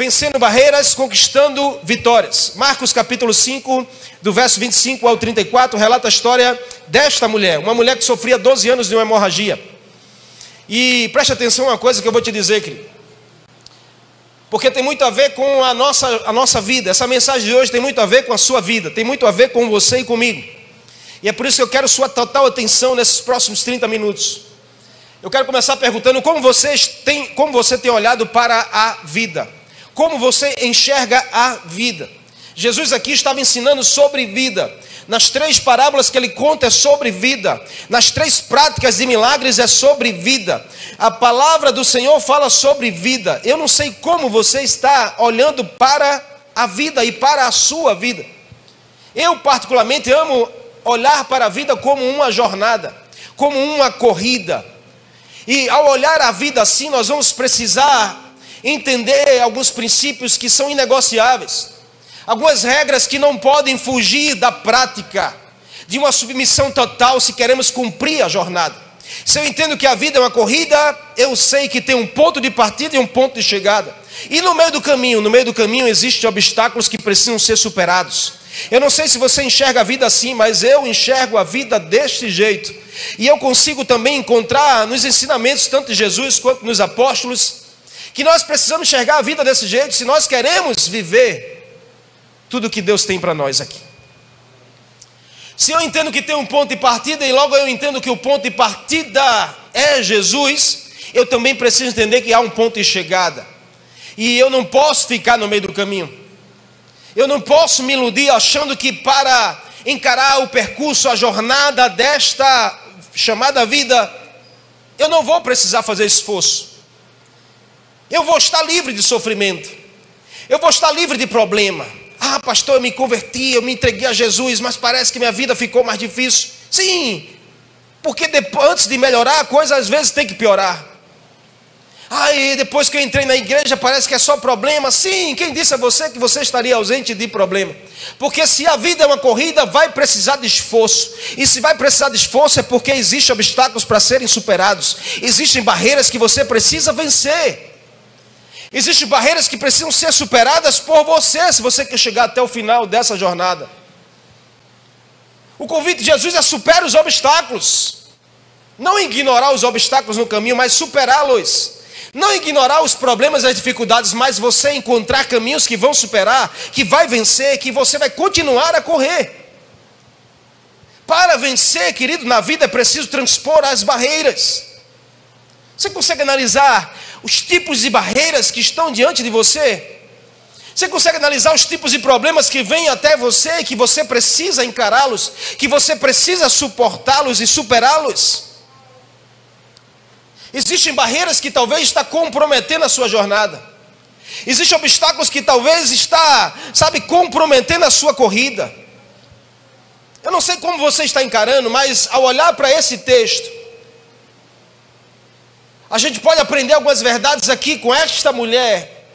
vencendo barreiras, conquistando vitórias. Marcos capítulo 5, do verso 25 ao 34, relata a história desta mulher, uma mulher que sofria 12 anos de uma hemorragia. E preste atenção a uma coisa que eu vou te dizer, querido. Porque tem muito a ver com a nossa, a nossa vida. Essa mensagem de hoje tem muito a ver com a sua vida, tem muito a ver com você e comigo. E é por isso que eu quero sua total atenção nesses próximos 30 minutos. Eu quero começar perguntando como você tem, como você tem olhado para a vida. Como você enxerga a vida? Jesus aqui estava ensinando sobre vida. Nas três parábolas que ele conta é sobre vida. Nas três práticas de milagres é sobre vida. A palavra do Senhor fala sobre vida. Eu não sei como você está olhando para a vida e para a sua vida. Eu, particularmente, amo olhar para a vida como uma jornada, como uma corrida. E ao olhar a vida assim, nós vamos precisar entender alguns princípios que são inegociáveis, algumas regras que não podem fugir da prática de uma submissão total se queremos cumprir a jornada. Se eu entendo que a vida é uma corrida, eu sei que tem um ponto de partida e um ponto de chegada. E no meio do caminho, no meio do caminho existem obstáculos que precisam ser superados. Eu não sei se você enxerga a vida assim, mas eu enxergo a vida deste jeito. E eu consigo também encontrar nos ensinamentos tanto de Jesus quanto nos apóstolos que nós precisamos enxergar a vida desse jeito se nós queremos viver tudo que Deus tem para nós aqui. Se eu entendo que tem um ponto de partida e logo eu entendo que o ponto de partida é Jesus, eu também preciso entender que há um ponto de chegada. E eu não posso ficar no meio do caminho. Eu não posso me iludir achando que para encarar o percurso, a jornada desta chamada vida, eu não vou precisar fazer esforço. Eu vou estar livre de sofrimento. Eu vou estar livre de problema. Ah, pastor, eu me converti, eu me entreguei a Jesus, mas parece que minha vida ficou mais difícil. Sim, porque depois, antes de melhorar, a coisa às vezes tem que piorar. Ah, e depois que eu entrei na igreja parece que é só problema. Sim, quem disse a você que você estaria ausente de problema? Porque se a vida é uma corrida, vai precisar de esforço. E se vai precisar de esforço é porque existem obstáculos para serem superados. Existem barreiras que você precisa vencer. Existem barreiras que precisam ser superadas por você, se você quer chegar até o final dessa jornada. O convite de Jesus é superar os obstáculos. Não ignorar os obstáculos no caminho, mas superá-los. Não ignorar os problemas e as dificuldades, mas você encontrar caminhos que vão superar, que vai vencer, que você vai continuar a correr. Para vencer, querido, na vida é preciso transpor as barreiras. Você consegue analisar os tipos de barreiras que estão diante de você? Você consegue analisar os tipos de problemas que vêm até você e que você precisa encará-los, que você precisa suportá-los e superá-los? Existem barreiras que talvez está comprometendo a sua jornada. Existem obstáculos que talvez está, sabe, comprometendo a sua corrida. Eu não sei como você está encarando, mas ao olhar para esse texto, a gente pode aprender algumas verdades aqui com esta mulher,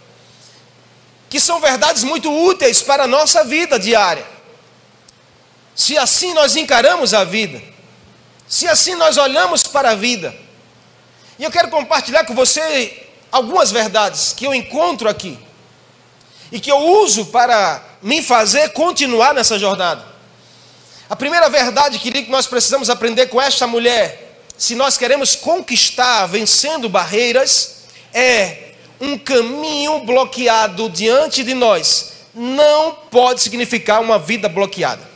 que são verdades muito úteis para a nossa vida diária. Se assim nós encaramos a vida, se assim nós olhamos para a vida, e eu quero compartilhar com você algumas verdades que eu encontro aqui e que eu uso para me fazer continuar nessa jornada. A primeira verdade que nós precisamos aprender com esta mulher se nós queremos conquistar vencendo barreiras, é um caminho bloqueado diante de nós. Não pode significar uma vida bloqueada.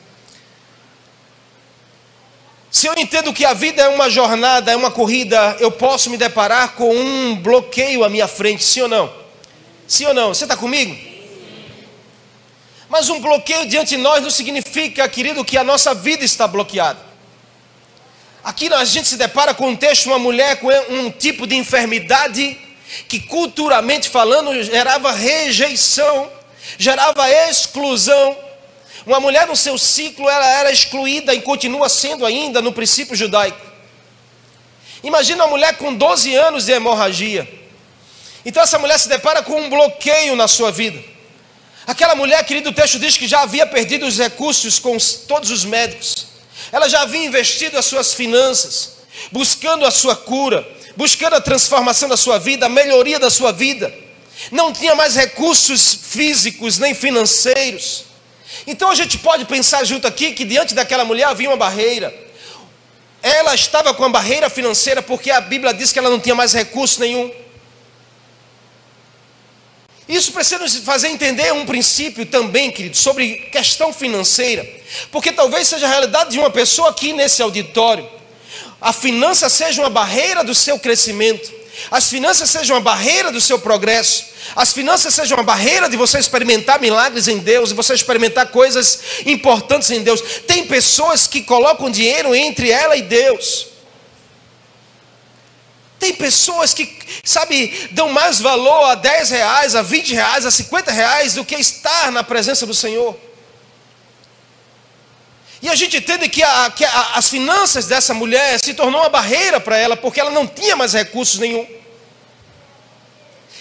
Se eu entendo que a vida é uma jornada, é uma corrida, eu posso me deparar com um bloqueio à minha frente, sim ou não? Sim ou não? Você está comigo? Mas um bloqueio diante de nós não significa, querido, que a nossa vida está bloqueada. Aqui a gente se depara com um texto, uma mulher com um tipo de enfermidade que culturalmente falando gerava rejeição, gerava exclusão. Uma mulher no seu ciclo ela era excluída e continua sendo ainda no princípio judaico. Imagina uma mulher com 12 anos de hemorragia. Então essa mulher se depara com um bloqueio na sua vida. Aquela mulher, querido, o texto diz que já havia perdido os recursos com todos os médicos. Ela já havia investido as suas finanças, buscando a sua cura, buscando a transformação da sua vida, a melhoria da sua vida. não tinha mais recursos físicos nem financeiros. Então a gente pode pensar junto aqui que diante daquela mulher havia uma barreira. Ela estava com a barreira financeira porque a Bíblia diz que ela não tinha mais recurso nenhum. Isso precisa nos fazer entender um princípio também, querido, sobre questão financeira. Porque talvez seja a realidade de uma pessoa aqui nesse auditório. A finança seja uma barreira do seu crescimento. As finanças sejam uma barreira do seu progresso. As finanças sejam uma barreira de você experimentar milagres em Deus, de você experimentar coisas importantes em Deus. Tem pessoas que colocam dinheiro entre ela e Deus. Tem pessoas que, sabe, dão mais valor a 10 reais, a 20 reais, a 50 reais do que estar na presença do Senhor. E a gente entende que, a, que a, as finanças dessa mulher se tornou uma barreira para ela, porque ela não tinha mais recursos nenhum.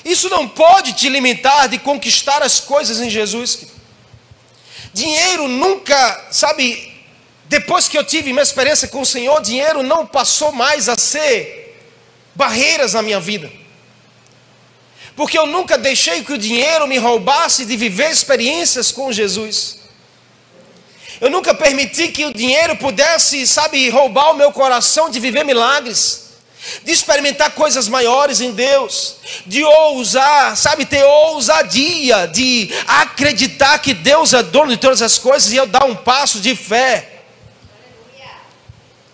Isso não pode te limitar de conquistar as coisas em Jesus. Dinheiro nunca, sabe, depois que eu tive minha experiência com o Senhor, dinheiro não passou mais a ser barreiras na minha vida. Porque eu nunca deixei que o dinheiro me roubasse de viver experiências com Jesus. Eu nunca permiti que o dinheiro pudesse, sabe, roubar o meu coração de viver milagres, de experimentar coisas maiores em Deus, de ousar, sabe, ter ousadia, de acreditar que Deus é dono de todas as coisas e eu dar um passo de fé.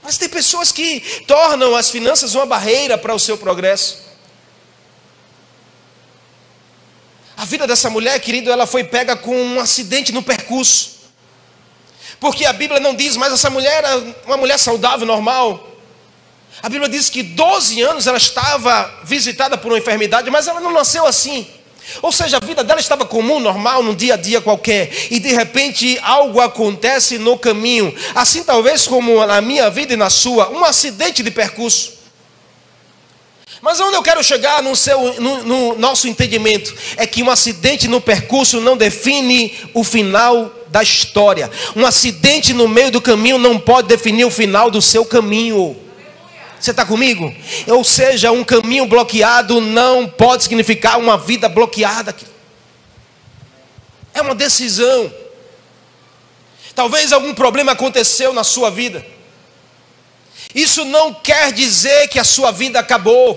Mas tem pessoas que tornam as finanças uma barreira para o seu progresso. A vida dessa mulher, querido, ela foi pega com um acidente no percurso. Porque a Bíblia não diz, mas essa mulher era uma mulher saudável, normal. A Bíblia diz que 12 anos ela estava visitada por uma enfermidade, mas ela não nasceu assim. Ou seja, a vida dela estava comum, normal, num dia a dia qualquer, e de repente algo acontece no caminho, assim talvez como na minha vida e na sua, um acidente de percurso. Mas onde eu quero chegar no, seu, no, no nosso entendimento é que um acidente no percurso não define o final da história. Um acidente no meio do caminho não pode definir o final do seu caminho. Você está comigo? Ou seja, um caminho bloqueado não pode significar uma vida bloqueada. É uma decisão. Talvez algum problema aconteceu na sua vida. Isso não quer dizer que a sua vida acabou.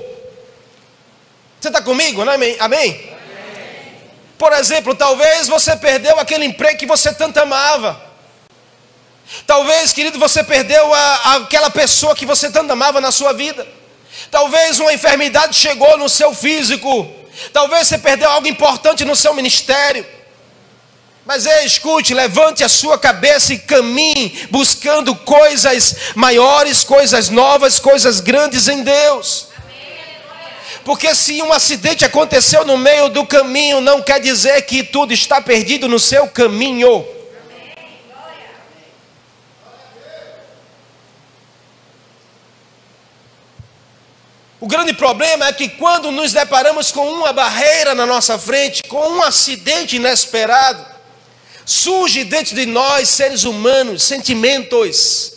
Você está comigo? Não é? Amém? Amém? Por exemplo, talvez você perdeu aquele emprego que você tanto amava. Talvez, querido, você perdeu a, aquela pessoa que você tanto amava na sua vida. Talvez uma enfermidade chegou no seu físico. Talvez você perdeu algo importante no seu ministério. Mas ei, escute, levante a sua cabeça e caminhe buscando coisas maiores, coisas novas, coisas grandes em Deus. Porque se um acidente aconteceu no meio do caminho, não quer dizer que tudo está perdido no seu caminho. O grande problema é que quando nos deparamos com uma barreira na nossa frente, com um acidente inesperado, surge dentro de nós, seres humanos, sentimentos,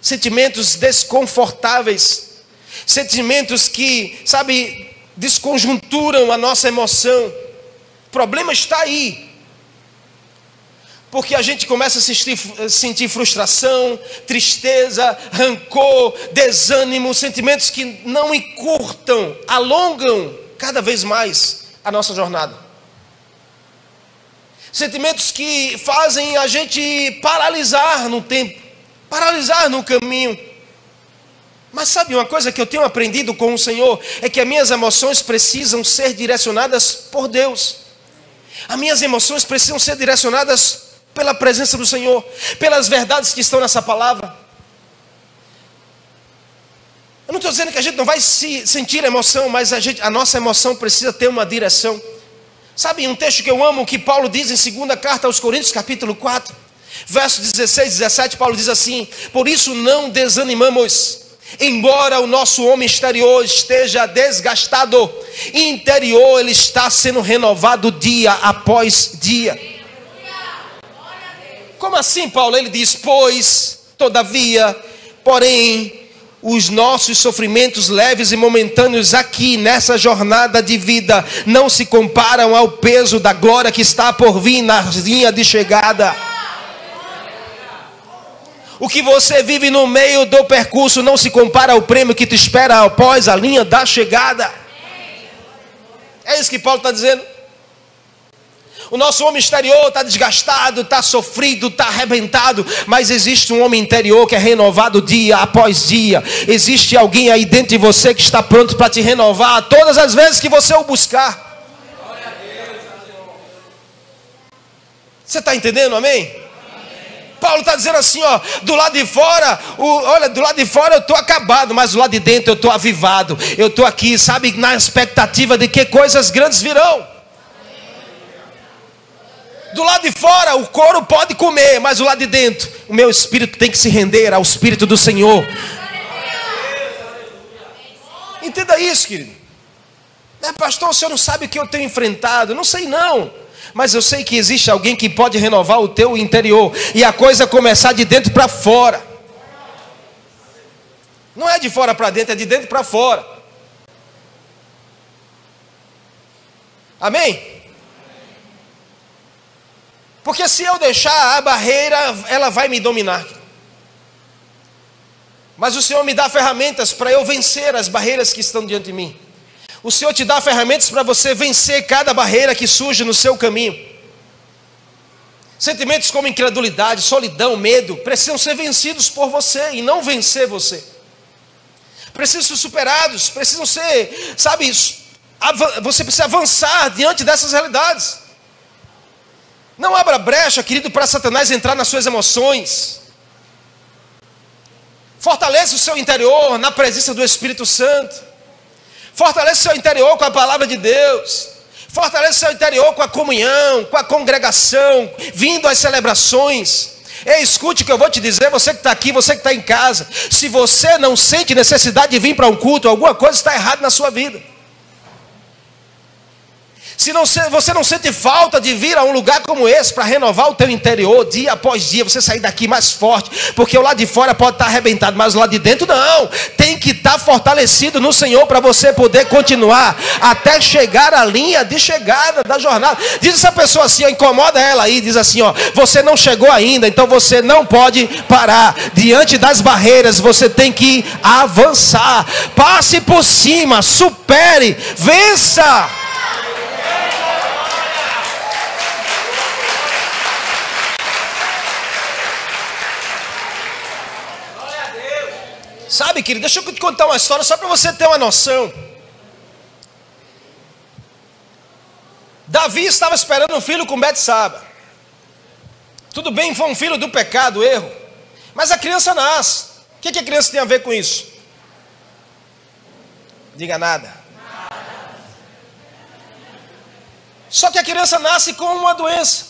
sentimentos desconfortáveis, sentimentos que, sabe, desconjunturam a nossa emoção. O problema está aí. Porque a gente começa a sentir, sentir frustração, tristeza, rancor, desânimo, sentimentos que não encurtam, alongam cada vez mais a nossa jornada. Sentimentos que fazem a gente paralisar no tempo, paralisar no caminho. Mas sabe uma coisa que eu tenho aprendido com o Senhor? É que as minhas emoções precisam ser direcionadas por Deus. As minhas emoções precisam ser direcionadas pela presença do Senhor, pelas verdades que estão nessa palavra. Eu não estou dizendo que a gente não vai se sentir emoção, mas a, gente, a nossa emoção precisa ter uma direção. Sabe um texto que eu amo que Paulo diz em segunda carta aos Coríntios, capítulo 4, verso 16 e 17, Paulo diz assim: Por isso não desanimamos, embora o nosso homem exterior esteja desgastado, interior ele está sendo renovado dia após dia. Como assim, Paulo? Ele diz: Pois, todavia, porém, os nossos sofrimentos leves e momentâneos aqui nessa jornada de vida não se comparam ao peso da glória que está por vir na linha de chegada. O que você vive no meio do percurso não se compara ao prêmio que te espera após a linha da chegada. É isso que Paulo está dizendo. O nosso homem exterior está desgastado, está sofrido, está arrebentado, mas existe um homem interior que é renovado dia após dia. Existe alguém aí dentro de você que está pronto para te renovar todas as vezes que você o buscar. Você está entendendo, amém? Paulo está dizendo assim, ó, do lado de fora, o, olha, do lado de fora eu estou acabado, mas do lado de dentro eu estou avivado. Eu estou aqui, sabe, na expectativa de que coisas grandes virão. Do lado de fora o couro pode comer, mas do lado de dentro o meu espírito tem que se render ao espírito do Senhor. Entenda isso, querido. É, pastor, o senhor não sabe o que eu tenho enfrentado? Não sei não. Mas eu sei que existe alguém que pode renovar o teu interior e a coisa começar de dentro para fora. Não é de fora para dentro, é de dentro para fora. Amém? Porque se eu deixar a barreira, ela vai me dominar. Mas o Senhor me dá ferramentas para eu vencer as barreiras que estão diante de mim. O Senhor te dá ferramentas para você vencer cada barreira que surge no seu caminho. Sentimentos como incredulidade, solidão, medo, precisam ser vencidos por você e não vencer você. Precisam ser superados, precisam ser, sabe, você precisa avançar diante dessas realidades. Não abra brecha, querido, para Satanás entrar nas suas emoções. Fortaleça o seu interior na presença do Espírito Santo. Fortaleça o seu interior com a palavra de Deus. Fortaleça o seu interior com a comunhão, com a congregação, vindo às celebrações. Ei, escute o que eu vou te dizer, você que está aqui, você que está em casa. Se você não sente necessidade de vir para um culto, alguma coisa está errada na sua vida. Se não, você não sente falta de vir a um lugar como esse para renovar o teu interior dia após dia, você sair daqui mais forte, porque o lado de fora pode estar arrebentado, mas o lado de dentro não. Tem que estar fortalecido no Senhor para você poder continuar até chegar à linha de chegada da jornada. Diz essa pessoa assim, ó, incomoda ela aí, diz assim, ó, você não chegou ainda, então você não pode parar. Diante das barreiras, você tem que avançar. Passe por cima, supere, vença. Sabe, querido, deixa eu te contar uma história só para você ter uma noção. Davi estava esperando um filho com Betsaba. Tudo bem, foi um filho do pecado, erro. Mas a criança nasce. O que, que a criança tem a ver com isso? Diga nada. Só que a criança nasce com uma doença.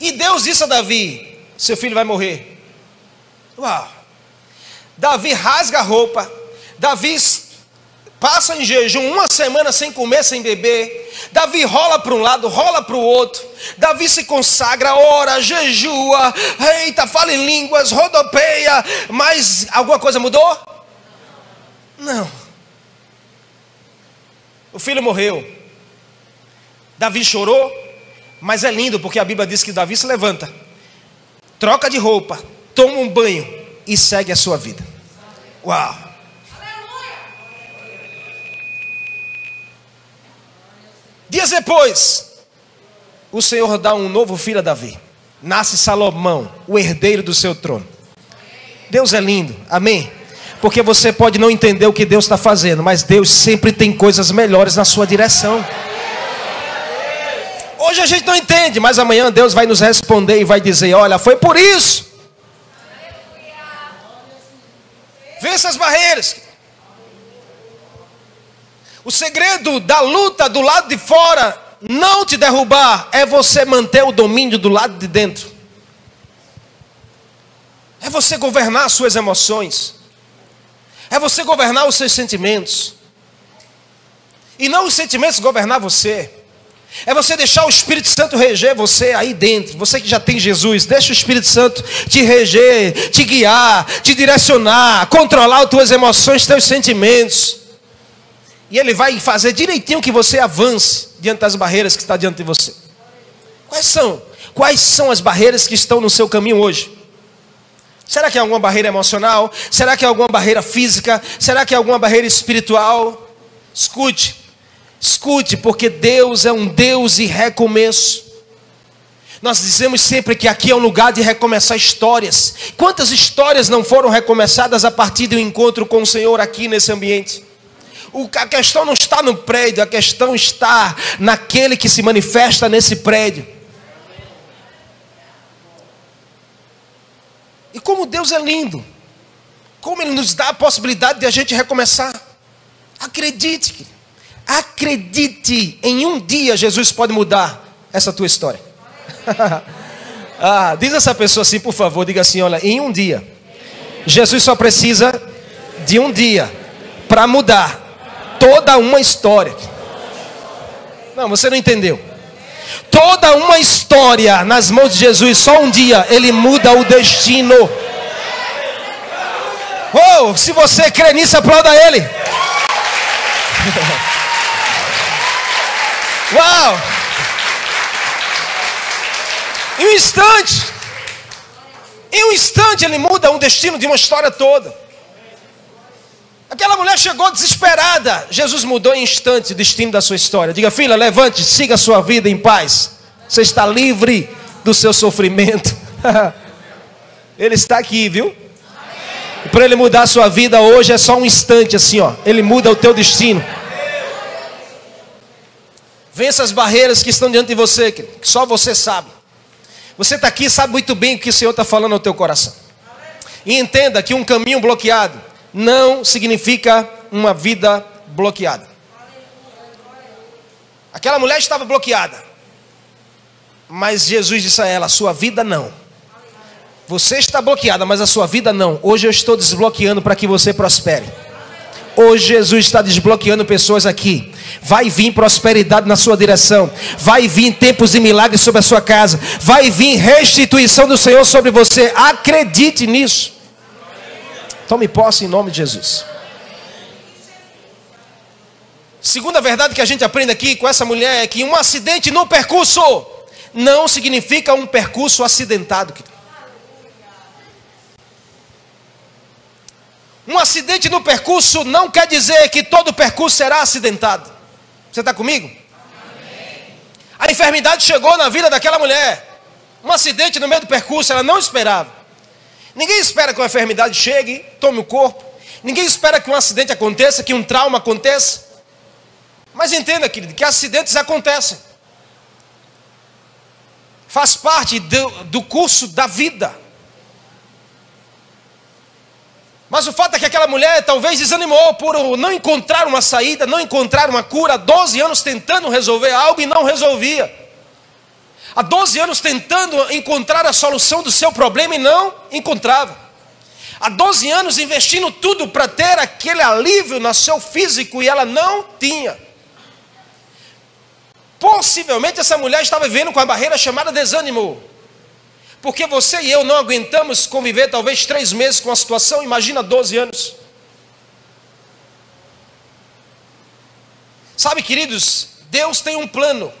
E Deus disse a Davi: seu filho vai morrer. Uau! Davi rasga a roupa, Davi passa em jejum uma semana sem comer, sem beber. Davi rola para um lado, rola para o outro. Davi se consagra, ora, jejua, eita, fala em línguas, rodopeia. Mas alguma coisa mudou? Não. O filho morreu. Davi chorou, mas é lindo porque a Bíblia diz que Davi se levanta, troca de roupa, toma um banho e segue a sua vida. Uau! Dias depois, o Senhor dá um novo filho a Davi. Nasce Salomão, o herdeiro do seu trono. Deus é lindo, amém? Porque você pode não entender o que Deus está fazendo, mas Deus sempre tem coisas melhores na sua direção. Hoje a gente não entende, mas amanhã Deus vai nos responder e vai dizer: Olha, foi por isso Vença as barreiras. O segredo da luta do lado de fora não te derrubar é você manter o domínio do lado de dentro. É você governar as suas emoções. É você governar os seus sentimentos. E não os sentimentos governar você. É você deixar o Espírito Santo reger você aí dentro. Você que já tem Jesus, deixa o Espírito Santo te reger, te guiar, te direcionar, controlar as tuas emoções, teus sentimentos. E ele vai fazer direitinho que você avance diante das barreiras que está diante de você. Quais são? Quais são as barreiras que estão no seu caminho hoje? Será que é alguma barreira emocional? Será que é alguma barreira física? Será que é alguma barreira espiritual? Escute, escute, porque Deus é um Deus de recomeço. Nós dizemos sempre que aqui é um lugar de recomeçar histórias. Quantas histórias não foram recomeçadas a partir do encontro com o Senhor aqui nesse ambiente? A questão não está no prédio, a questão está naquele que se manifesta nesse prédio. E como Deus é lindo, como Ele nos dá a possibilidade de a gente recomeçar. Acredite, acredite, em um dia Jesus pode mudar essa tua história. ah, diz essa pessoa assim, por favor, diga assim: olha, em um dia, Jesus só precisa de um dia para mudar toda uma história. Não, você não entendeu. Toda uma história nas mãos de Jesus, só um dia ele muda o destino. Oh, se você crê nisso, aplauda ele. Uau! Em um instante, em um instante ele muda o destino de uma história toda. Aquela mulher chegou desesperada. Jesus mudou em instante o destino da sua história. Diga, filha, levante, siga a sua vida em paz. Você está livre do seu sofrimento. ele está aqui, viu? Para ele mudar a sua vida hoje é só um instante assim, ó. Ele muda o teu destino. Vença as barreiras que estão diante de você, que só você sabe. Você está aqui sabe muito bem o que o Senhor está falando no teu coração. E entenda que um caminho bloqueado não significa uma vida bloqueada. Aquela mulher estava bloqueada. Mas Jesus disse a ela: sua vida não. Você está bloqueada, mas a sua vida não. Hoje eu estou desbloqueando para que você prospere. Hoje Jesus está desbloqueando pessoas aqui. Vai vir prosperidade na sua direção. Vai vir tempos de milagres sobre a sua casa. Vai vir restituição do Senhor sobre você. Acredite nisso. Tome posse em nome de Jesus. Segunda verdade que a gente aprende aqui com essa mulher é que um acidente no percurso não significa um percurso acidentado. Um acidente no percurso não quer dizer que todo percurso será acidentado. Você está comigo? Amém. A enfermidade chegou na vida daquela mulher. Um acidente no meio do percurso, ela não esperava. Ninguém espera que uma enfermidade chegue, tome o corpo. Ninguém espera que um acidente aconteça, que um trauma aconteça. Mas entenda, querido, que acidentes acontecem. Faz parte do, do curso da vida. Mas o fato é que aquela mulher talvez desanimou por não encontrar uma saída, não encontrar uma cura, 12 anos tentando resolver algo e não resolvia. Há 12 anos tentando encontrar a solução do seu problema e não encontrava. Há 12 anos investindo tudo para ter aquele alívio no seu físico e ela não tinha. Possivelmente essa mulher estava vivendo com a barreira chamada desânimo. Porque você e eu não aguentamos conviver talvez três meses com a situação, imagina 12 anos. Sabe, queridos, Deus tem um plano.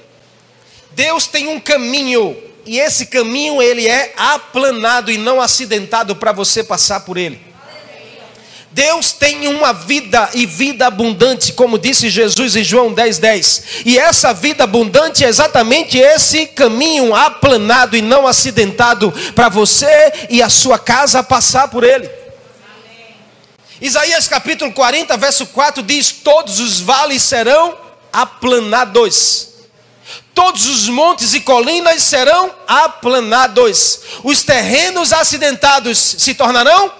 Deus tem um caminho e esse caminho ele é aplanado e não acidentado para você passar por ele. Deus tem uma vida e vida abundante, como disse Jesus em João 10:10. 10. E essa vida abundante é exatamente esse caminho aplanado e não acidentado para você e a sua casa passar por ele. Isaías capítulo 40, verso 4 diz: Todos os vales serão aplanados Todos os montes e colinas serão aplanados. Os terrenos acidentados se tornarão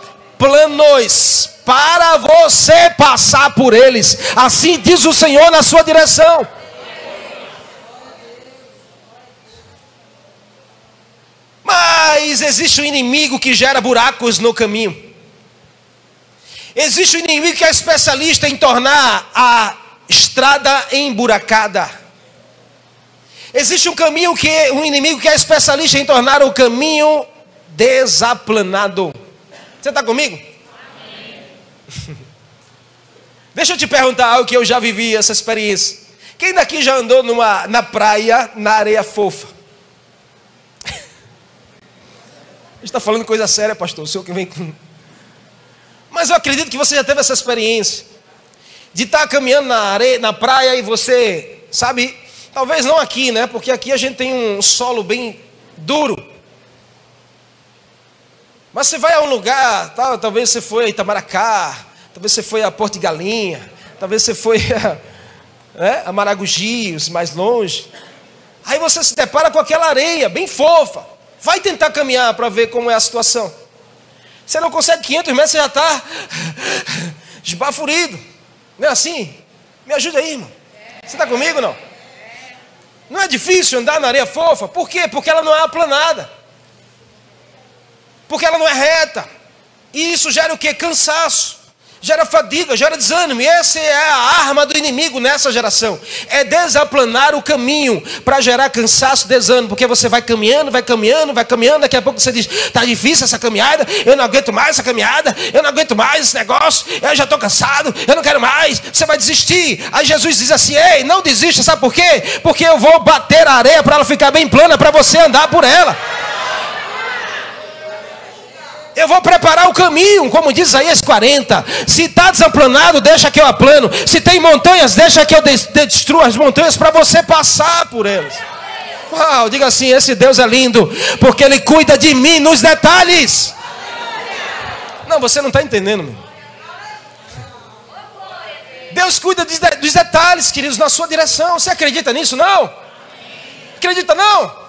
planos para você passar por eles. Assim diz o Senhor na sua direção. Mas existe um inimigo que gera buracos no caminho. Existe um inimigo que é especialista em tornar a estrada emburacada. Existe um caminho que um inimigo que é especialista em tornar o caminho desaplanado. Você está comigo? Deixa eu te perguntar algo que eu já vivi essa experiência. Quem daqui já andou numa, na praia, na areia fofa? A gente está falando coisa séria, pastor. O senhor que vem com. Mas eu acredito que você já teve essa experiência de estar tá caminhando na areia, na praia e você, sabe, talvez não aqui, né? Porque aqui a gente tem um solo bem duro. Mas você vai a um lugar, tal, talvez você foi a Itamaracá, talvez você foi a Porto de Galinha, talvez você foi a, né, a Maragogios, mais longe. Aí você se depara com aquela areia bem fofa. Vai tentar caminhar para ver como é a situação. Você não consegue 500 metros, você já está esbaforido. Não é assim? Me ajuda aí, irmão. Você está comigo não? Não é difícil andar na areia fofa? Por quê? Porque ela não é aplanada. Porque ela não é reta. E isso gera o que? Cansaço gera fadiga, gera desânimo. E essa é a arma do inimigo nessa geração. É desaplanar o caminho para gerar cansaço, desânimo, porque você vai caminhando, vai caminhando, vai caminhando, daqui a pouco você diz: "Tá difícil essa caminhada, eu não aguento mais essa caminhada, eu não aguento mais esse negócio, eu já estou cansado, eu não quero mais". Você vai desistir. Aí Jesus diz assim: "Ei, não desista, sabe por quê? Porque eu vou bater a areia para ela ficar bem plana para você andar por ela". Eu vou preparar o caminho, como diz Isaías 40. Se está desaplanado, deixa que eu aplano. Se tem montanhas, deixa que eu destrua as montanhas para você passar por elas. Uau, diga assim: esse Deus é lindo, porque Ele cuida de mim nos detalhes. Não, você não está entendendo, meu. Deus cuida dos detalhes, queridos, na sua direção. Você acredita nisso? Não? Acredita não?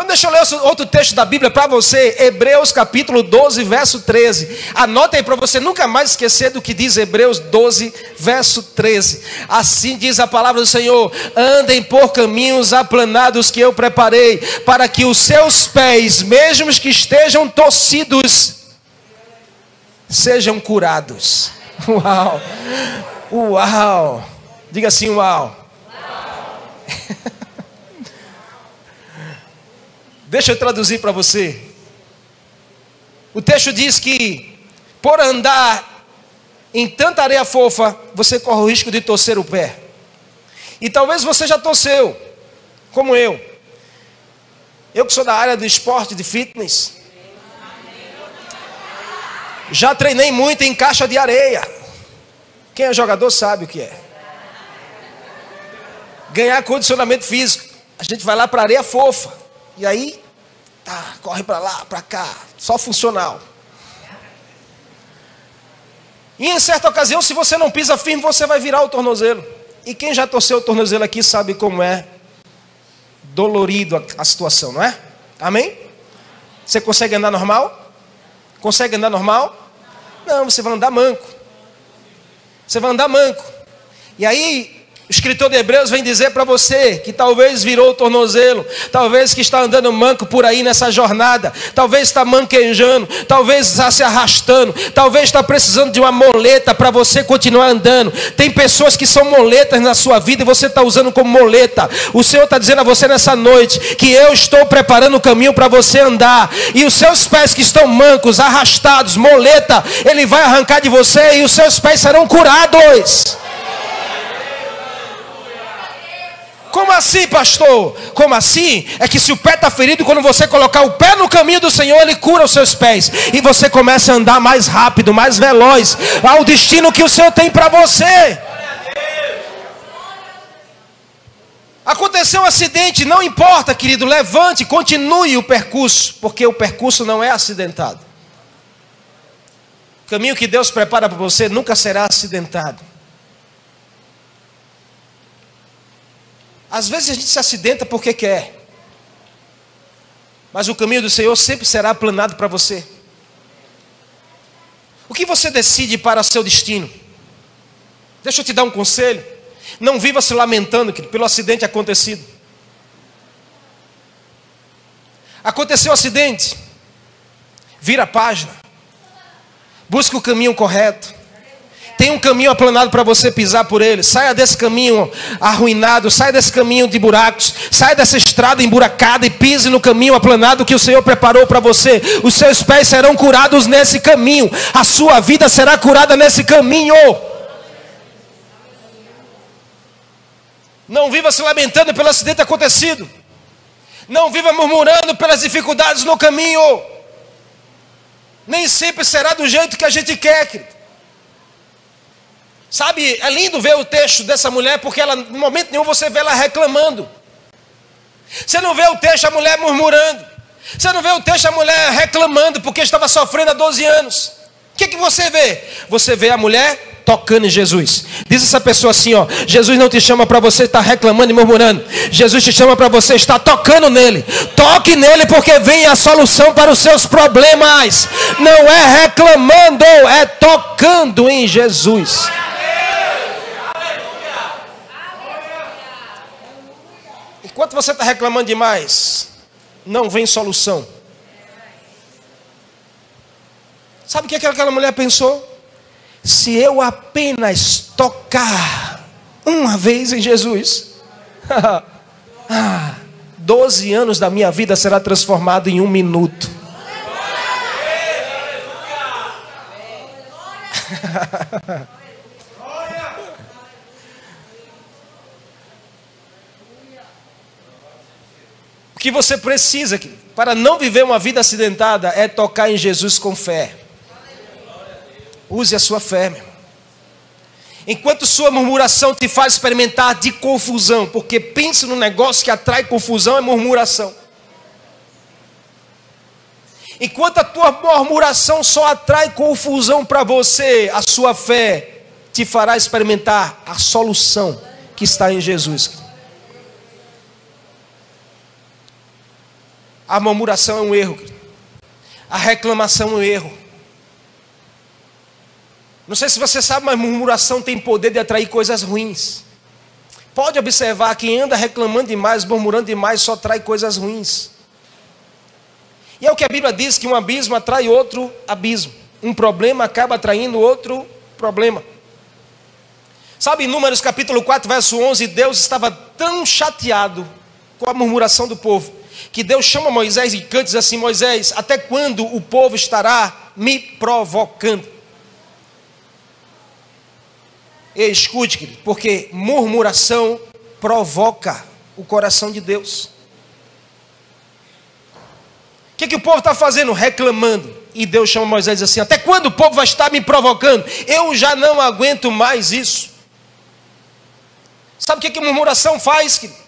Então deixa eu ler outro texto da Bíblia para você, Hebreus capítulo 12, verso 13. Anota aí para você nunca mais esquecer do que diz Hebreus 12, verso 13. Assim diz a palavra do Senhor: andem por caminhos aplanados que eu preparei, para que os seus pés, mesmo que estejam torcidos, sejam curados. Uau! Uau! Diga assim, uau! uau. Deixa eu traduzir para você. O texto diz que, por andar em tanta areia fofa, você corre o risco de torcer o pé. E talvez você já torceu, como eu. Eu que sou da área do esporte, de fitness. Já treinei muito em caixa de areia. Quem é jogador sabe o que é. Ganhar condicionamento físico. A gente vai lá para areia fofa. E aí, tá, corre para lá, para cá, só funcional. E em certa ocasião, se você não pisa firme, você vai virar o tornozelo. E quem já torceu o tornozelo aqui sabe como é dolorido a, a situação, não é? Amém? Você consegue andar normal? Consegue andar normal? Não, você vai andar manco. Você vai andar manco. E aí, o escritor de Hebreus vem dizer para você que talvez virou o tornozelo, talvez que está andando manco por aí nessa jornada, talvez está manquejando, talvez está se arrastando, talvez está precisando de uma moleta para você continuar andando. Tem pessoas que são moletas na sua vida e você está usando como moleta. O Senhor está dizendo a você nessa noite que eu estou preparando o caminho para você andar, e os seus pés que estão mancos, arrastados, moleta, Ele vai arrancar de você e os seus pés serão curados. Como assim, pastor? Como assim? É que se o pé está ferido, quando você colocar o pé no caminho do Senhor, Ele cura os seus pés. E você começa a andar mais rápido, mais veloz, ao destino que o Senhor tem para você. Aconteceu um acidente, não importa, querido, levante, continue o percurso, porque o percurso não é acidentado. O caminho que Deus prepara para você nunca será acidentado. Às vezes a gente se acidenta porque quer. Mas o caminho do Senhor sempre será aplanado para você. O que você decide para seu destino? Deixa eu te dar um conselho. Não viva se lamentando pelo acidente acontecido. Aconteceu o acidente. Vira a página. Busque o caminho correto. Tem um caminho aplanado para você pisar por ele. Saia desse caminho arruinado, saia desse caminho de buracos, saia dessa estrada emburacada e pise no caminho aplanado que o Senhor preparou para você. Os seus pés serão curados nesse caminho. A sua vida será curada nesse caminho. Não viva se lamentando pelo acidente acontecido. Não viva murmurando pelas dificuldades no caminho. Nem sempre será do jeito que a gente quer, querido. Sabe, é lindo ver o texto dessa mulher, porque ela, no momento nenhum você vê ela reclamando. Você não vê o texto a mulher murmurando. Você não vê o texto a mulher reclamando porque estava sofrendo há 12 anos. O que, que você vê? Você vê a mulher tocando em Jesus. Diz essa pessoa assim, ó, Jesus não te chama para você estar reclamando e murmurando. Jesus te chama para você estar tocando nele. Toque nele porque vem a solução para os seus problemas. Não é reclamando, é tocando em Jesus. Enquanto você está reclamando demais, não vem solução. Sabe o que aquela mulher pensou? Se eu apenas tocar uma vez em Jesus, ah, 12 anos da minha vida será transformado em um minuto. O que você precisa para não viver uma vida acidentada é tocar em Jesus com fé. Use a sua fé, meu. Enquanto sua murmuração te faz experimentar de confusão, porque pense no negócio que atrai confusão é murmuração. Enquanto a tua murmuração só atrai confusão para você, a sua fé te fará experimentar a solução que está em Jesus. A murmuração é um erro. A reclamação é um erro. Não sei se você sabe, mas murmuração tem poder de atrair coisas ruins. Pode observar, quem anda reclamando demais, murmurando demais, só atrai coisas ruins. E é o que a Bíblia diz: que um abismo atrai outro abismo. Um problema acaba atraindo outro problema. Sabe, em Números capítulo 4, verso 11, Deus estava tão chateado com a murmuração do povo, que Deus chama Moisés e canta diz assim: Moisés, até quando o povo estará me provocando? E escute, porque murmuração provoca o coração de Deus. O que, que o povo está fazendo? Reclamando. E Deus chama Moisés e diz assim: Até quando o povo vai estar me provocando? Eu já não aguento mais isso. Sabe o que, que murmuração faz? Querido?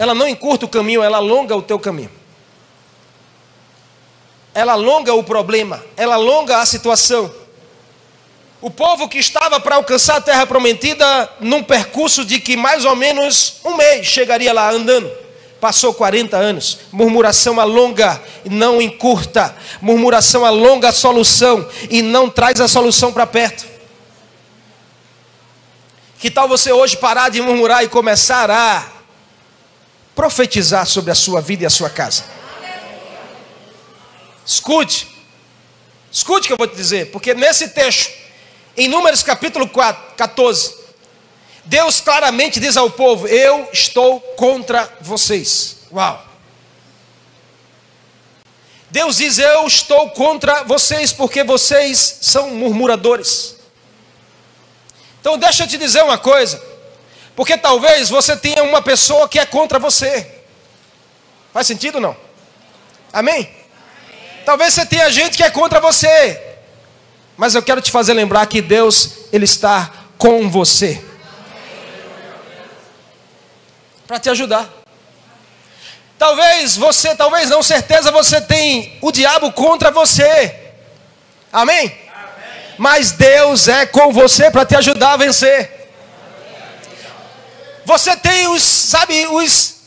Ela não encurta o caminho, ela alonga o teu caminho. Ela alonga o problema, ela alonga a situação. O povo que estava para alcançar a terra prometida, num percurso de que mais ou menos um mês chegaria lá andando. Passou 40 anos. Murmuração alonga e não encurta. Murmuração alonga a solução e não traz a solução para perto. Que tal você hoje parar de murmurar e começar a profetizar sobre a sua vida e a sua casa. Escute, escute o que eu vou te dizer, porque nesse texto, em Números capítulo 4, 14, Deus claramente diz ao povo: Eu estou contra vocês. Uau! Deus diz: Eu estou contra vocês porque vocês são murmuradores. Então, deixa eu te dizer uma coisa. Porque talvez você tenha uma pessoa que é contra você. Faz sentido ou não? Amém? Amém? Talvez você tenha gente que é contra você. Mas eu quero te fazer lembrar que Deus, Ele está com você. Para te ajudar. Talvez você, talvez não, certeza você tem o diabo contra você. Amém? Amém. Mas Deus é com você para te ajudar a vencer. Você tem os, sabe, os,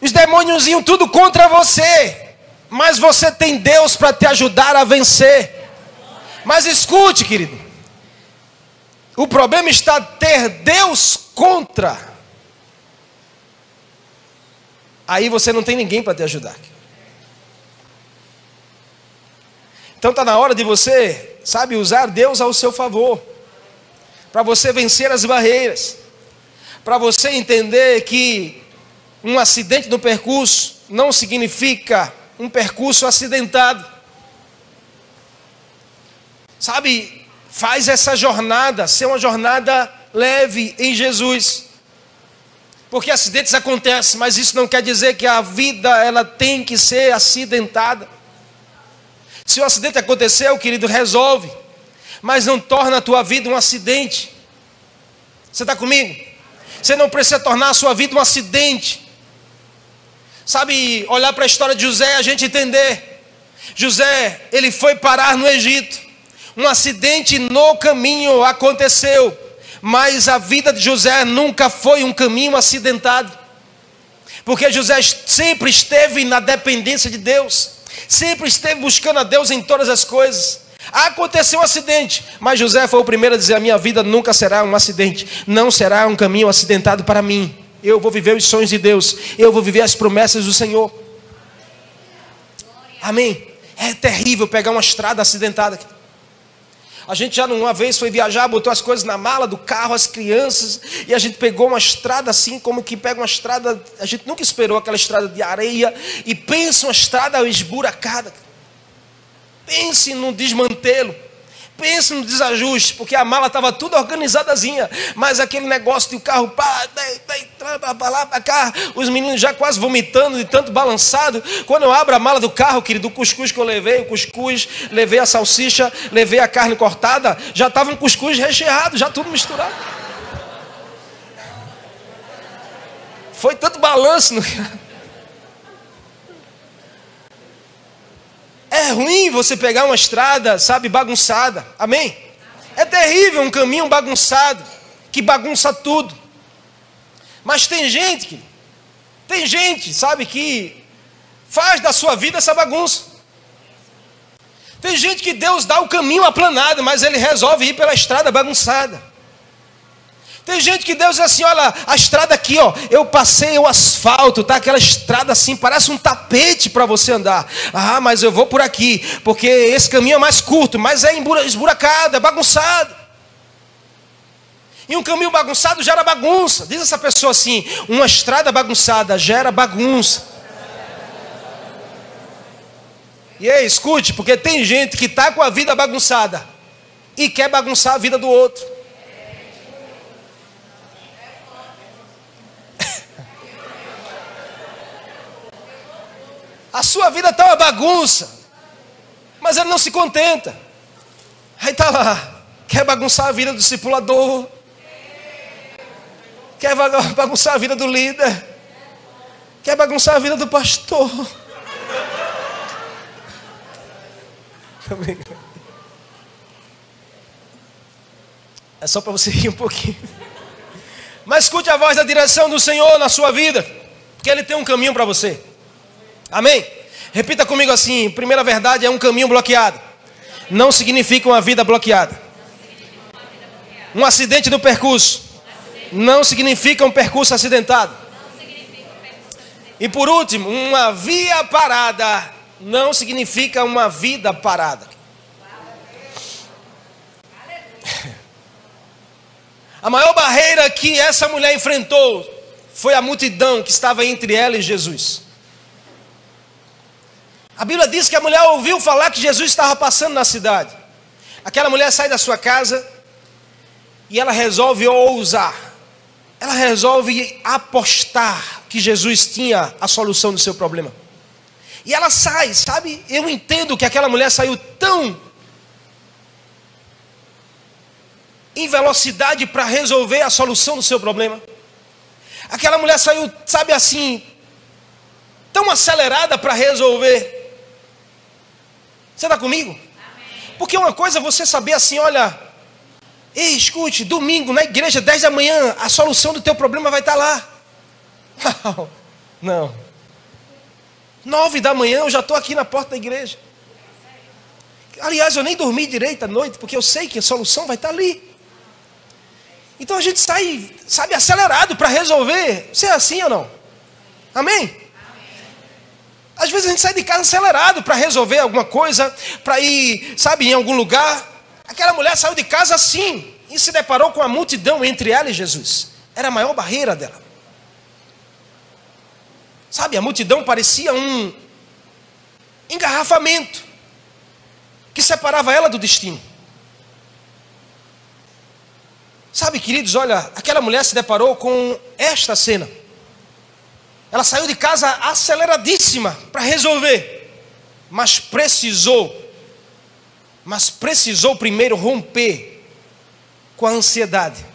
os demônios tudo contra você. Mas você tem Deus para te ajudar a vencer. Mas escute, querido. O problema está ter Deus contra. Aí você não tem ninguém para te ajudar. Então está na hora de você, sabe, usar Deus ao seu favor. para você vencer as barreiras, para você entender que um acidente no percurso não significa um percurso acidentado. Sabe, faz essa jornada ser uma jornada leve em Jesus. Porque acidentes acontecem, mas isso não quer dizer que a vida ela tem que ser acidentada. Se o acidente aconteceu, querido, resolve, mas não torna a tua vida um acidente. Você está comigo? Você não precisa tornar a sua vida um acidente. Sabe, olhar para a história de José, a gente entender. José, ele foi parar no Egito. Um acidente no caminho aconteceu, mas a vida de José nunca foi um caminho acidentado. Porque José sempre esteve na dependência de Deus, sempre esteve buscando a Deus em todas as coisas. Aconteceu um acidente, mas José foi o primeiro a dizer: A minha vida nunca será um acidente, não será um caminho acidentado para mim. Eu vou viver os sonhos de Deus, eu vou viver as promessas do Senhor. Amém. É terrível pegar uma estrada acidentada. A gente já uma vez foi viajar, botou as coisas na mala do carro, as crianças, e a gente pegou uma estrada assim, como que pega uma estrada, a gente nunca esperou aquela estrada de areia, e pensa uma estrada esburacada. Pense num desmantelo. Pense no desajuste, porque a mala estava tudo organizadazinha, mas aquele negócio de o carro pá, para lá, para cá, os meninos já quase vomitando de tanto balançado. Quando eu abro a mala do carro, querido, o cuscuz que eu levei, o cuscuz, levei a salsicha, levei a carne cortada, já estava um cuscuz recheado, já tudo misturado. Foi tanto balanço no carro. É ruim você pegar uma estrada, sabe, bagunçada. Amém? É terrível um caminho bagunçado, que bagunça tudo. Mas tem gente que, tem gente, sabe, que faz da sua vida essa bagunça. Tem gente que Deus dá o caminho aplanado, mas ele resolve ir pela estrada bagunçada. Tem gente que Deus diz assim: olha, a estrada aqui, ó, eu passei o asfalto, tá? Aquela estrada assim, parece um tapete para você andar. Ah, mas eu vou por aqui, porque esse caminho é mais curto, mas é esburacado, é bagunçado. E um caminho bagunçado gera bagunça. Diz essa pessoa assim: uma estrada bagunçada gera bagunça. E aí, escute, porque tem gente que está com a vida bagunçada e quer bagunçar a vida do outro. A sua vida está uma bagunça. Mas ele não se contenta. Aí está lá. Quer bagunçar a vida do discipulador. Quer bagunçar a vida do líder. Quer bagunçar a vida do pastor. É só para você rir um pouquinho. Mas escute a voz da direção do Senhor na sua vida. Porque Ele tem um caminho para você. Amém? Repita comigo assim: primeira verdade é um caminho bloqueado. Não significa uma vida bloqueada. Um acidente no percurso não significa um percurso acidentado. E por último, uma via parada não significa uma vida parada. A maior barreira que essa mulher enfrentou foi a multidão que estava entre ela e Jesus. A Bíblia diz que a mulher ouviu falar que Jesus estava passando na cidade. Aquela mulher sai da sua casa e ela resolve ousar. Ela resolve apostar que Jesus tinha a solução do seu problema. E ela sai, sabe? Eu entendo que aquela mulher saiu tão em velocidade para resolver a solução do seu problema. Aquela mulher saiu, sabe assim, tão acelerada para resolver você está comigo? Porque uma coisa é você saber assim, olha, ei, escute, domingo na igreja, 10 da manhã, a solução do teu problema vai estar lá. Não, não. 9 da manhã eu já estou aqui na porta da igreja. Aliás, eu nem dormi direito à noite, porque eu sei que a solução vai estar ali. Então a gente sai, sabe, acelerado para resolver. Você é assim ou não? Amém? Vezes a gente sai de casa acelerado para resolver alguma coisa, para ir, sabe, em algum lugar. Aquela mulher saiu de casa assim, e se deparou com a multidão entre ela e Jesus. Era a maior barreira dela. Sabe, a multidão parecia um engarrafamento que separava ela do destino. Sabe, queridos, olha, aquela mulher se deparou com esta cena. Ela saiu de casa aceleradíssima para resolver, mas precisou, mas precisou primeiro romper com a ansiedade.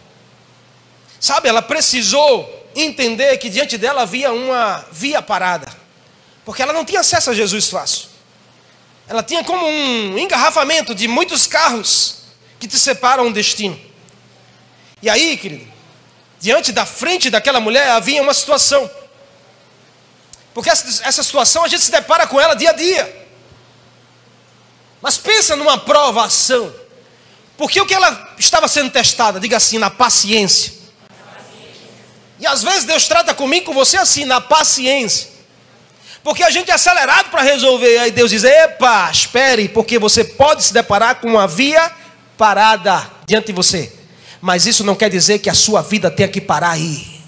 Sabe, ela precisou entender que diante dela havia uma via parada, porque ela não tinha acesso a Jesus fácil. Ela tinha como um engarrafamento de muitos carros que te separam um destino. E aí, querido, diante da frente daquela mulher havia uma situação. Porque essa, situação a gente se depara com ela dia a dia. Mas pensa numa provação. Porque o que ela estava sendo testada, diga assim, na paciência. E às vezes Deus trata comigo, com você assim, na paciência. Porque a gente é acelerado para resolver. Aí Deus diz: Epa, espere, porque você pode se deparar com uma via parada diante de você. Mas isso não quer dizer que a sua vida tenha que parar aí.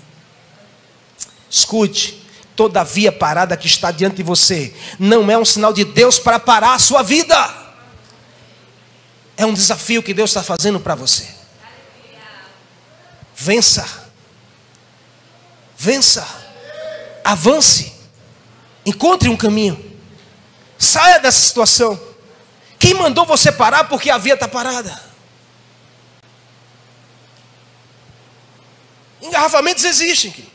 Escute, toda via parada que está diante de você não é um sinal de Deus para parar a sua vida. É um desafio que Deus está fazendo para você. Vença. Vença. Avance. Encontre um caminho. Saia dessa situação. Quem mandou você parar porque a via está parada? Engarrafamentos existem.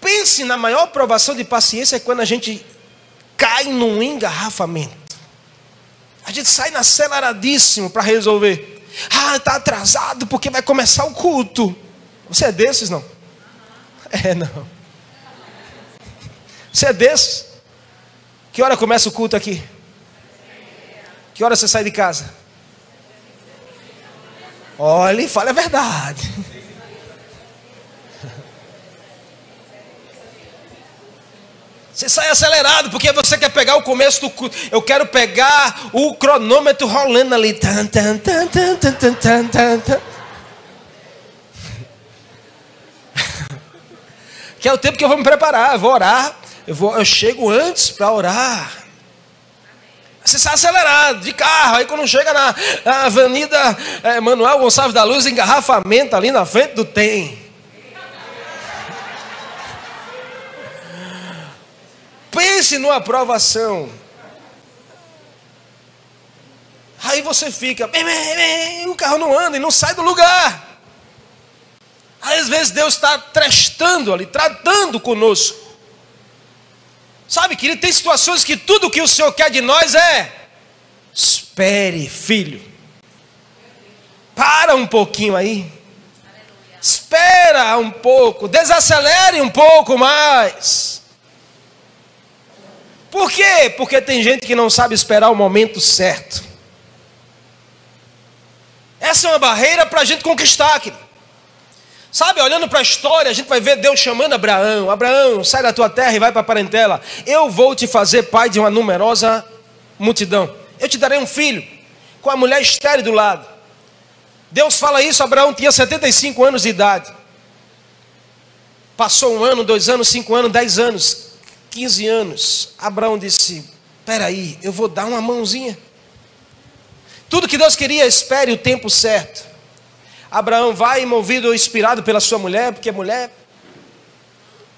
Pense na maior provação de paciência é quando a gente cai num engarrafamento. A gente sai na aceleradíssimo para resolver. Ah, está atrasado porque vai começar o culto. Você é desses, não? É, não. Você é desses? Que hora começa o culto aqui? Que hora você sai de casa? Olhe, fale a verdade. Você sai acelerado porque você quer pegar o começo do culto. Eu quero pegar o cronômetro rolando ali. Tan, tan, tan, tan, tan, tan, tan, tan. Que é o tempo que eu vou me preparar. Eu vou orar. Eu, vou, eu chego antes para orar. Você sai acelerado, de carro. Aí quando chega na, na Avenida é, Manuel Gonçalves da Luz, engarrafamento ali na frente do tem. Pense numa aprovação. Aí você fica, o carro não anda e não sai do lugar. Aí, às vezes Deus está testando ali, tratando conosco. Sabe, querido, tem situações que tudo que o Senhor quer de nós é: espere, filho. Para um pouquinho aí. Espera um pouco, desacelere um pouco mais. Por quê? Porque tem gente que não sabe esperar o momento certo. Essa é uma barreira para a gente conquistar. Aqui. Sabe, olhando para a história, a gente vai ver Deus chamando Abraão: Abraão, sai da tua terra e vai para a parentela. Eu vou te fazer pai de uma numerosa multidão. Eu te darei um filho, com a mulher estéreo do lado. Deus fala isso, Abraão tinha 75 anos de idade. Passou um ano, dois anos, cinco anos, dez anos. 15 anos, Abraão disse: Peraí, eu vou dar uma mãozinha. Tudo que Deus queria, espere o tempo certo. Abraão vai movido ou inspirado pela sua mulher, porque a mulher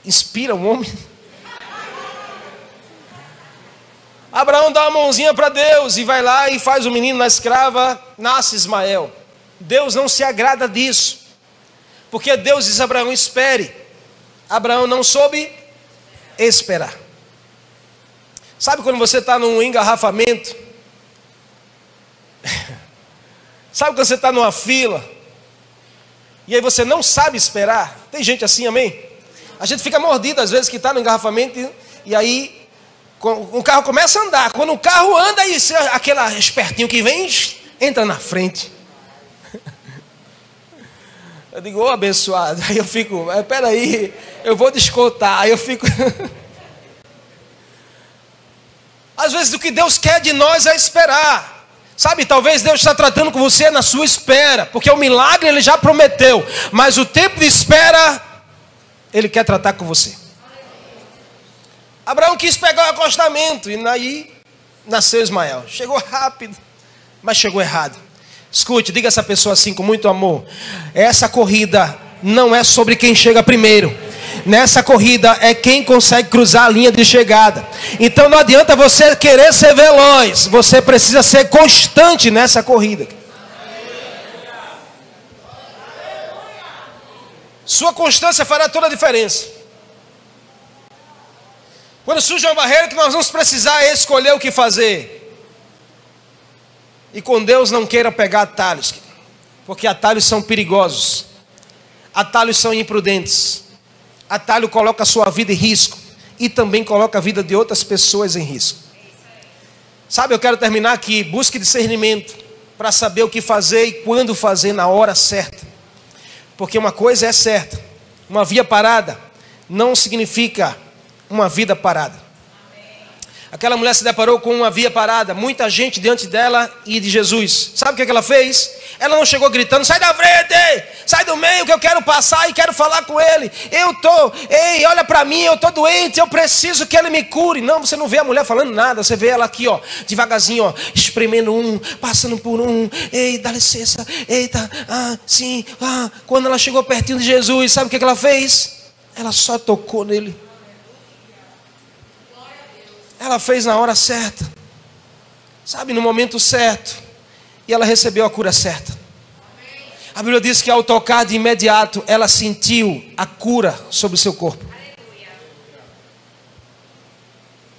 inspira o homem. Abraão dá uma mãozinha para Deus e vai lá e faz o menino na escrava, nasce Ismael. Deus não se agrada disso, porque Deus diz a Abraão: espere. Abraão não soube esperar. Sabe quando você está num engarrafamento? Sabe quando você está numa fila? E aí você não sabe esperar? Tem gente assim, amém? A gente fica mordido às vezes que está no engarrafamento e, e aí o carro começa a andar. Quando o carro anda, aí aquele espertinho que vem entra na frente. Eu digo, ô oh, abençoado. Aí eu fico, peraí, eu vou descontar. Aí eu fico. Às vezes o que Deus quer de nós é esperar. Sabe, talvez Deus está tratando com você na sua espera, porque o milagre ele já prometeu, mas o tempo de espera ele quer tratar com você. Abraão quis pegar o acostamento e aí nasceu Ismael. Chegou rápido, mas chegou errado. Escute, diga essa pessoa assim com muito amor. Essa corrida não é sobre quem chega primeiro. Nessa corrida é quem consegue cruzar a linha de chegada. Então não adianta você querer ser veloz, você precisa ser constante nessa corrida. Sua constância fará toda a diferença. Quando surge uma barreira que nós vamos precisar escolher o que fazer. E com Deus não queira pegar atalhos, porque atalhos são perigosos, atalhos são imprudentes, atalho coloca a sua vida em risco e também coloca a vida de outras pessoas em risco. Sabe, eu quero terminar aqui. Busque discernimento para saber o que fazer e quando fazer na hora certa. Porque uma coisa é certa: uma via parada não significa uma vida parada. Aquela mulher se deparou com uma via parada, muita gente diante dela e de Jesus. Sabe o que, é que ela fez? Ela não chegou gritando: sai da frente, sai do meio que eu quero passar e quero falar com ele. Eu tô, ei, olha para mim, eu tô doente, eu preciso que ele me cure. Não, você não vê a mulher falando nada, você vê ela aqui, ó, devagarzinho, ó, espremendo um, passando por um. Ei, dá licença, eita, ah, sim, ah. Quando ela chegou pertinho de Jesus, sabe o que, é que ela fez? Ela só tocou nele. Ela fez na hora certa, sabe, no momento certo, e ela recebeu a cura certa. A Bíblia diz que ao tocar de imediato, ela sentiu a cura sobre o seu corpo.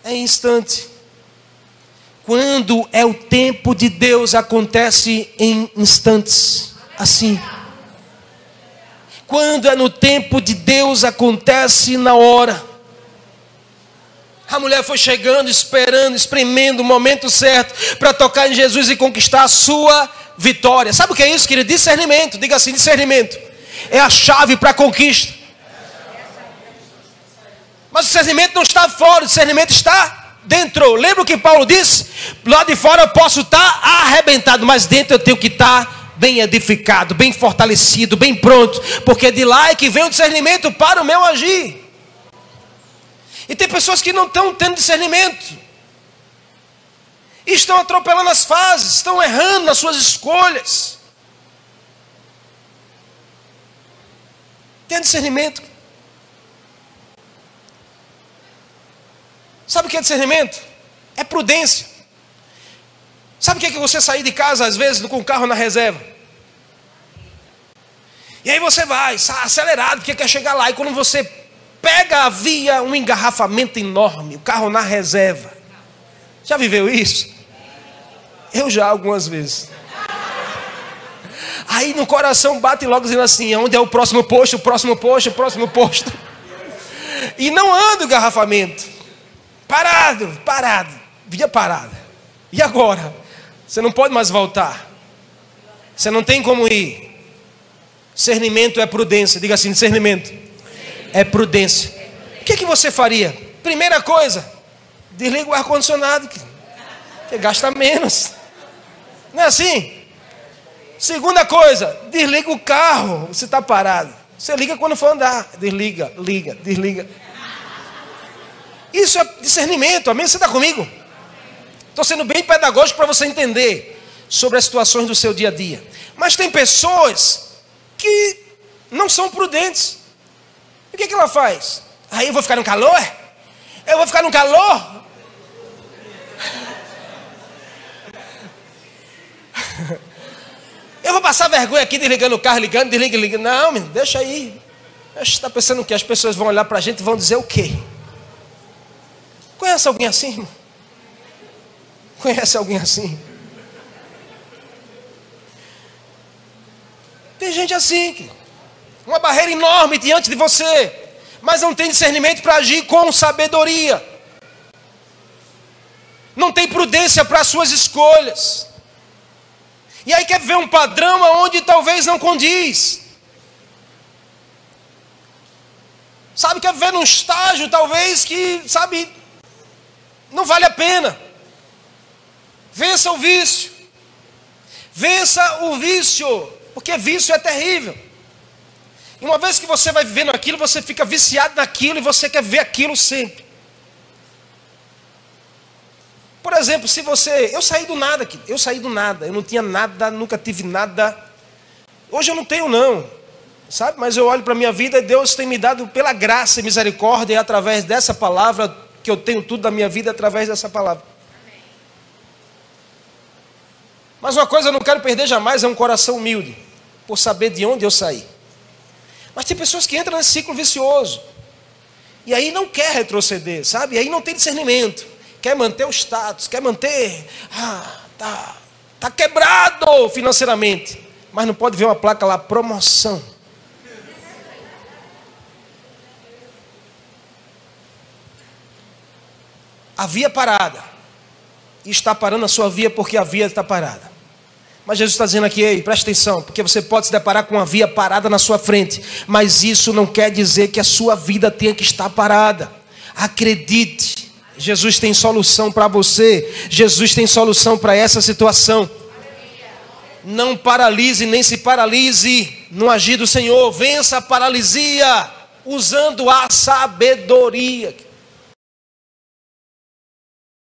É instante. Quando é o tempo de Deus, acontece em instantes. Assim. Quando é no tempo de Deus, acontece na hora. A mulher foi chegando, esperando, espremendo o momento certo para tocar em Jesus e conquistar a sua vitória. Sabe o que é isso, querido? Discernimento. Diga assim: discernimento é a chave para a conquista. Mas o discernimento não está fora, o discernimento está dentro. Lembra o que Paulo disse? Lá de fora eu posso estar arrebentado, mas dentro eu tenho que estar bem edificado, bem fortalecido, bem pronto, porque de lá é que vem o discernimento para o meu agir. E tem pessoas que não estão tendo discernimento. E estão atropelando as fases, estão errando nas suas escolhas. Tem discernimento. Sabe o que é discernimento? É prudência. Sabe o que é que você sair de casa às vezes com o carro na reserva? E aí você vai acelerado porque quer chegar lá e quando você pega havia um engarrafamento enorme, o carro na reserva. Já viveu isso? Eu já algumas vezes. Aí no coração bate logo dizendo assim: onde é o próximo posto, o próximo posto, o próximo posto. E não anda o engarrafamento. Parado, parado, via parada. E agora? Você não pode mais voltar. Você não tem como ir. Discernimento é prudência. Diga assim: discernimento é prudência. O que, que você faria? Primeira coisa, desliga o ar-condicionado, que gasta menos. Não é assim? Segunda coisa, desliga o carro, você está parado. Você liga quando for andar. Desliga, liga, desliga. Isso é discernimento, amém? Você está comigo? Estou sendo bem pedagógico para você entender sobre as situações do seu dia a dia. Mas tem pessoas que não são prudentes. O que, que ela faz? Aí eu vou ficar no calor? Eu vou ficar no calor? Eu vou passar vergonha aqui desligando o carro, ligando, desliga, ligando. Não, meu, deixa aí. Você está pensando que as pessoas vão olhar para a gente e vão dizer o quê? Conhece alguém assim? Conhece alguém assim? Tem gente assim uma barreira enorme diante de você, mas não tem discernimento para agir com sabedoria, não tem prudência para as suas escolhas, e aí quer ver um padrão aonde talvez não condiz. Sabe, quer ver num estágio talvez que, sabe, não vale a pena. Vença o vício. Vença o vício, porque vício é terrível. Uma vez que você vai vivendo aquilo, você fica viciado naquilo e você quer ver aquilo sempre. Por exemplo, se você. Eu saí do nada aqui, eu saí do nada, eu não tinha nada, nunca tive nada. Hoje eu não tenho, não, sabe? Mas eu olho para a minha vida e Deus tem me dado pela graça e misericórdia, e através dessa palavra, que eu tenho tudo da minha vida, através dessa palavra. Mas uma coisa eu não quero perder jamais é um coração humilde, por saber de onde eu saí. Mas tem pessoas que entram nesse ciclo vicioso. E aí não quer retroceder, sabe? E aí não tem discernimento. Quer manter o status, quer manter. Ah, tá, tá quebrado financeiramente. Mas não pode ver uma placa lá, promoção. A via parada. E está parando a sua via porque a via está parada. Mas Jesus está dizendo aqui, ei, presta atenção, porque você pode se deparar com uma via parada na sua frente, mas isso não quer dizer que a sua vida tenha que estar parada. Acredite, Jesus tem solução para você, Jesus tem solução para essa situação. Não paralise nem se paralise no agir do Senhor, vença a paralisia usando a sabedoria.